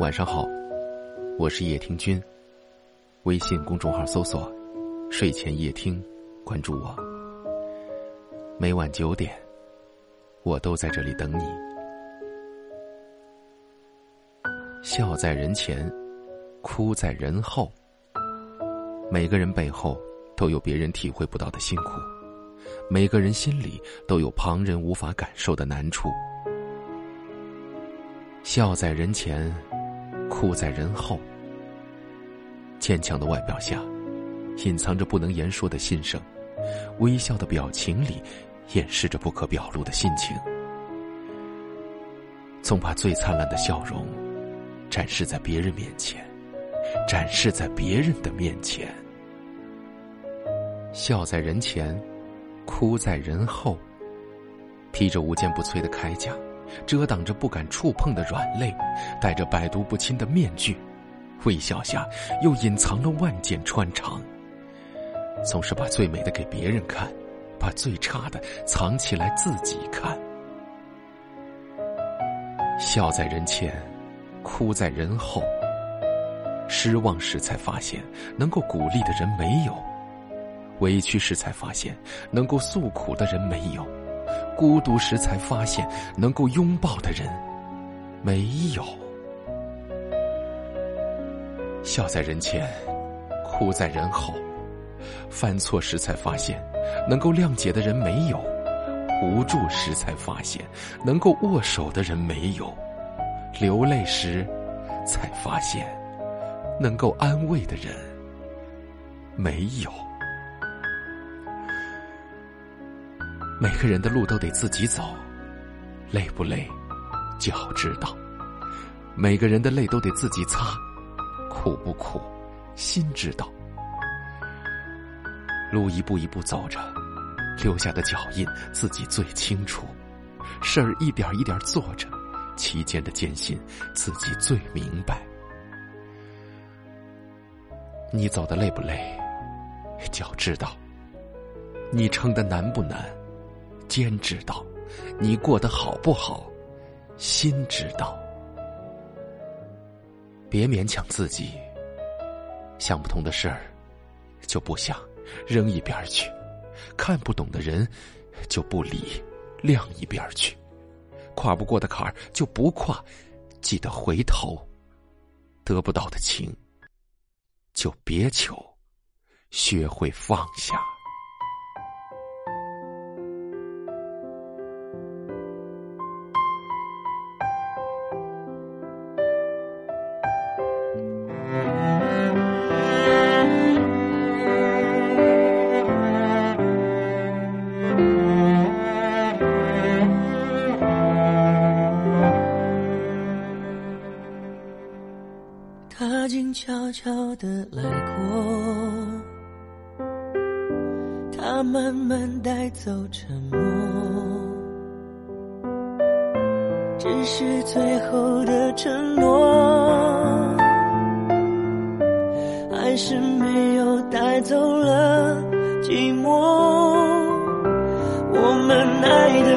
晚上好，我是叶听君。微信公众号搜索“睡前夜听”，关注我。每晚九点，我都在这里等你。笑在人前，哭在人后。每个人背后都有别人体会不到的辛苦，每个人心里都有旁人无法感受的难处。笑在人前，哭在人后。坚强的外表下，隐藏着不能言说的心声；微笑的表情里，掩饰着不可表露的心情。总把最灿烂的笑容展示在别人面前。展示在别人的面前，笑在人前，哭在人后。披着无坚不摧的铠甲，遮挡着不敢触碰的软肋，戴着百毒不侵的面具，微笑下又隐藏了万箭穿肠。总是把最美的给别人看，把最差的藏起来自己看。笑在人前，哭在人后。失望时才发现，能够鼓励的人没有；委屈时才发现，能够诉苦的人没有；孤独时才发现，能够拥抱的人没有。笑在人前，哭在人后；犯错时才发现，能够谅解的人没有；无助时才发现，能够握手的人没有；流泪时才发现。能够安慰的人没有。每个人的路都得自己走，累不累，脚知道；每个人的泪都得自己擦，苦不苦，心知道。路一步一步走着，留下的脚印自己最清楚；事儿一点一点做着，其间的艰辛自己最明白。你走的累不累？脚知道。你撑的难不难？肩知道。你过得好不好？心知道。别勉强自己。想不通的事儿，就不想，扔一边去；看不懂的人，就不理，晾一边去；跨不过的坎儿，就不跨，记得回头。得不到的情。就别求，学会放下。静悄悄地来过，他慢慢带走沉默，只是最后的承诺，还是没有带走了寂寞。我们爱的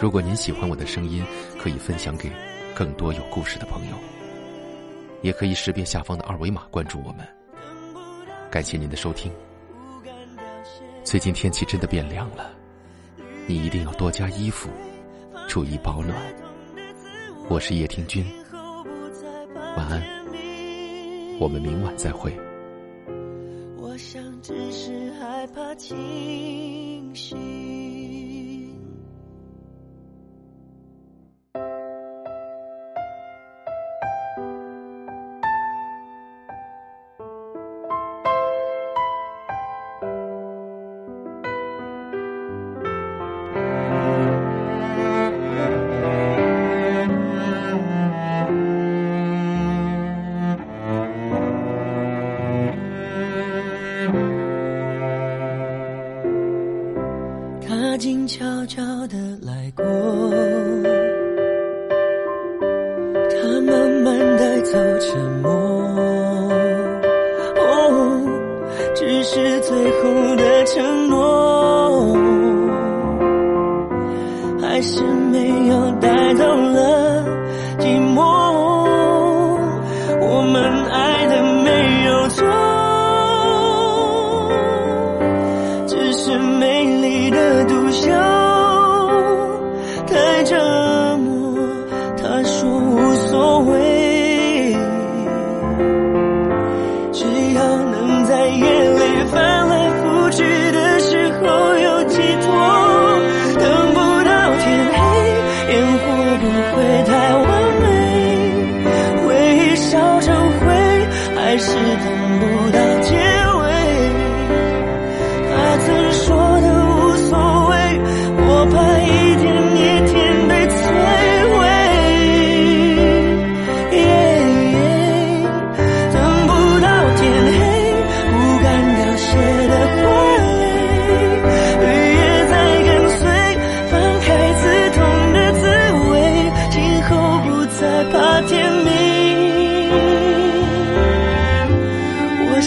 如果您喜欢我的声音，可以分享给更多有故事的朋友，也可以识别下方的二维码关注我们。感谢您的收听。最近天气真的变凉了，你一定要多加衣服，注意保暖。我是叶听君，晚安，我们明晚再会。想，只是害怕清醒。慢慢带走沉默。哦只是最后的承诺还是没有带走了。是的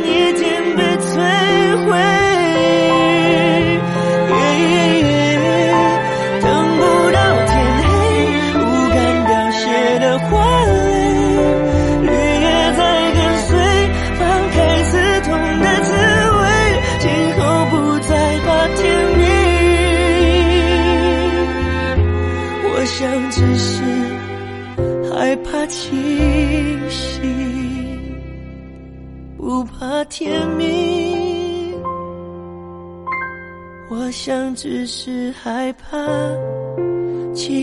天想只是害怕清醒，不怕天明。我想只是害怕清